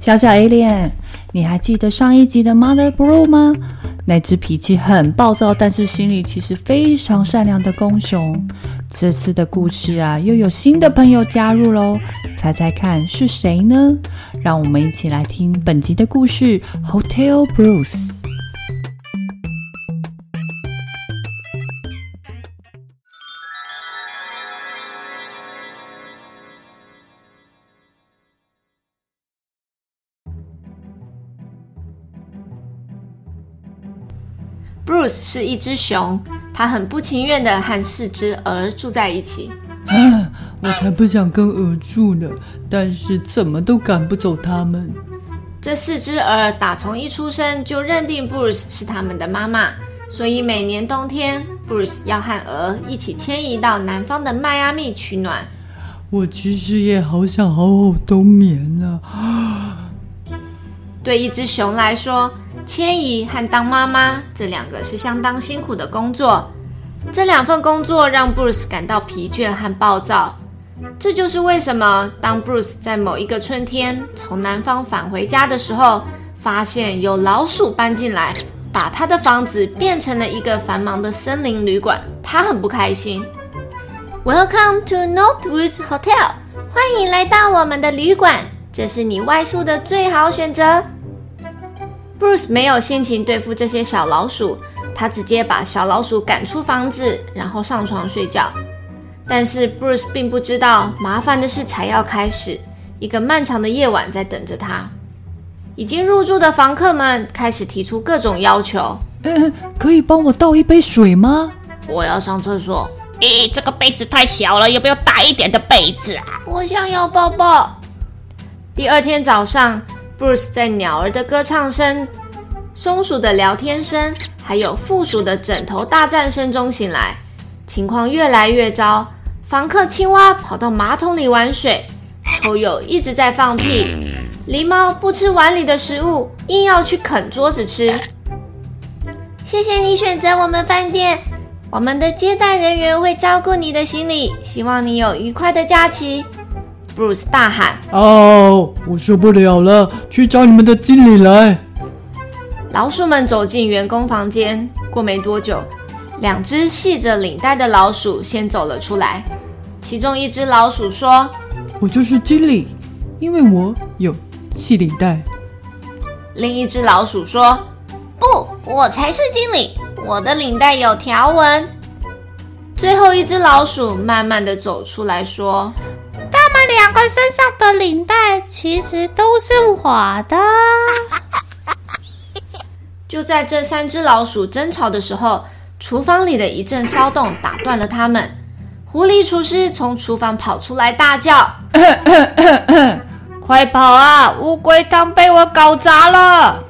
小小 A 脸你还记得上一集的 Mother Blue 吗？那只脾气很暴躁，但是心里其实非常善良的公熊。这次的故事啊，又有新的朋友加入喽，猜猜看是谁呢？让我们一起来听本集的故事《Hotel Bruce》。Bruce 是一只熊，他很不情愿的和四只鹅住在一起。啊，我才不想跟鹅住呢，但是怎么都赶不走他们。这四只鹅打从一出生就认定 Bruce 是他们的妈妈，所以每年冬天，Bruce 要和鹅一起迁移到南方的迈阿密取暖。我其实也好想好好冬眠呢。啊，对一只熊来说，迁移和当妈妈这两个是相当辛苦的工作，这两份工作让 Bruce 感到疲倦和暴躁。这就是为什么当 Bruce 在某一个春天从南方返回家的时候，发现有老鼠搬进来，把他的房子变成了一个繁忙的森林旅馆，他很不开心。Welcome to Northwoods Hotel，欢迎来到我们的旅馆，这是你外宿的最好选择。Bruce 没有心情对付这些小老鼠，他直接把小老鼠赶出房子，然后上床睡觉。但是 Bruce 并不知道，麻烦的事才要开始，一个漫长的夜晚在等着他。已经入住的房客们开始提出各种要求：“嗯，可以帮我倒一杯水吗？我要上厕所。咦，这个杯子太小了，有没有大一点的杯子啊？我想要抱抱。”第二天早上。Bruce 在鸟儿的歌唱声、松鼠的聊天声，还有负鼠的枕头大战声中醒来，情况越来越糟。房客青蛙跑到马桶里玩水，臭鼬一直在放屁，狸猫不吃碗里的食物，硬要去啃桌子吃。谢谢你选择我们饭店，我们的接待人员会照顾你的行李，希望你有愉快的假期。Bruce 大喊：“哦，我受不了了！去找你们的经理来！”老鼠们走进员工房间。过没多久，两只系着领带的老鼠先走了出来。其中一只老鼠说：“我就是经理，因为我有系领带。”另一只老鼠说：“不，我才是经理，我的领带有条纹。”最后一只老鼠慢慢的走出来说。两个身上的领带其实都是我的。就在这三只老鼠争吵的时候，厨房里的一阵骚动打断了他们。狐狸厨师从厨房跑出来，大叫：“快跑啊！乌龟汤被我搞砸了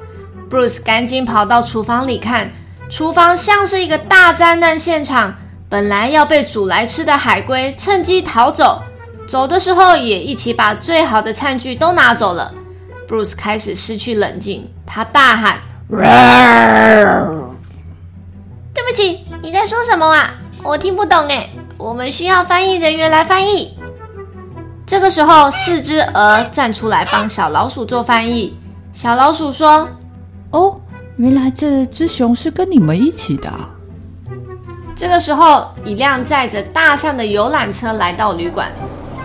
！”Bruce 赶紧跑到厨房里看，厨房像是一个大灾难现场。本来要被煮来吃的海龟趁机逃走。走的时候也一起把最好的餐具都拿走了。Bruce 开始失去冷静，他大喊：“对不起，你在说什么啊？我听不懂哎，我们需要翻译人员来翻译。”这个时候，四只鹅站出来帮小老鼠做翻译。小老鼠说：“哦，原来这只熊是跟你们一起的。”这个时候，一辆载着大象的游览车来到旅馆。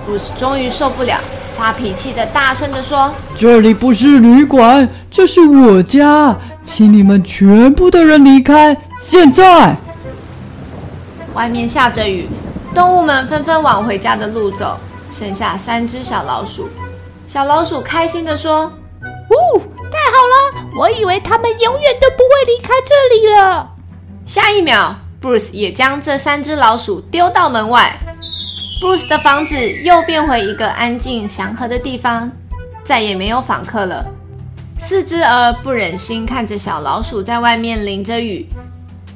Bruce 终于受不了，发脾气的大声地说：“这里不是旅馆，这是我家，请你们全部的人离开，现在！”外面下着雨，动物们纷纷往回家的路走，剩下三只小老鼠。小老鼠开心地说：“呜，太好了！我以为他们永远都不会离开这里了。”下一秒 Bruce 也将这三只老鼠丢到门外。Bruce 的房子又变回一个安静祥和的地方，再也没有访客了。四只鹅不忍心看着小老鼠在外面淋着雨，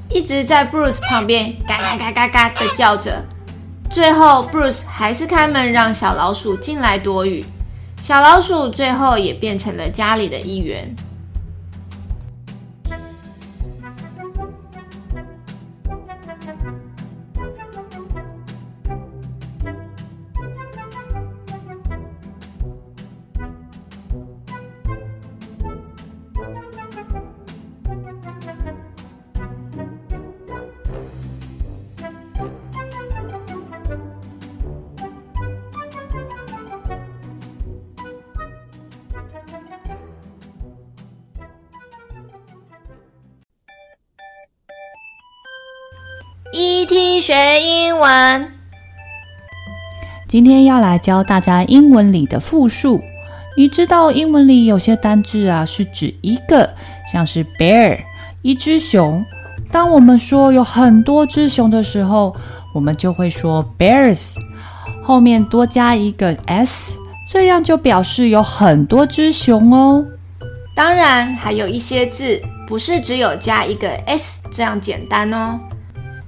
一直在 Bruce 旁边嘎嘎嘎嘎嘎的叫着。最后，Bruce 还是开门让小老鼠进来躲雨。小老鼠最后也变成了家里的一员。ET 学英文，今天要来教大家英文里的复数。你知道英文里有些单字啊，是指一个，像是 bear，一只熊。当我们说有很多只熊的时候，我们就会说 bears，后面多加一个 s，这样就表示有很多只熊哦。当然，还有一些字不是只有加一个 s 这样简单哦。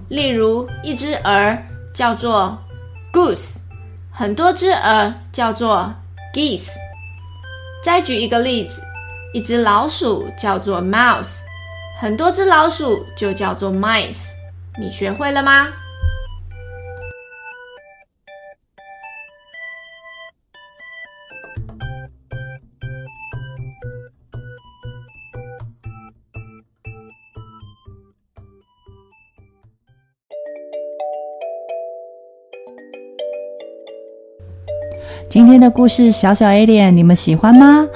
例如，一只鹅叫做 goose，很多只鹅叫做 geese。再举一个例子，一只老鼠叫做 mouse，很多只老鼠就叫做 mice。你学会了吗？今天的故事小小 Alien，你们喜欢吗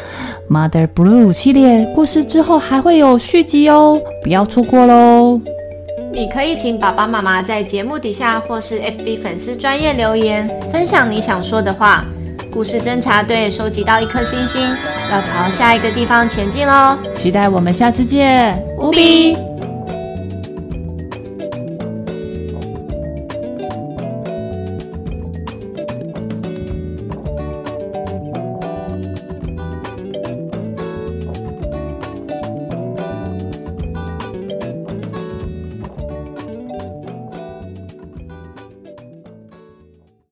？Mother Blue 系列故事之后还会有续集哦，不要错过喽！你可以请爸爸妈妈在节目底下或是 FB 粉丝专业留言，分享你想说的话。故事侦查队收集到一颗星星，要朝下一个地方前进喽！期待我们下次见，无比。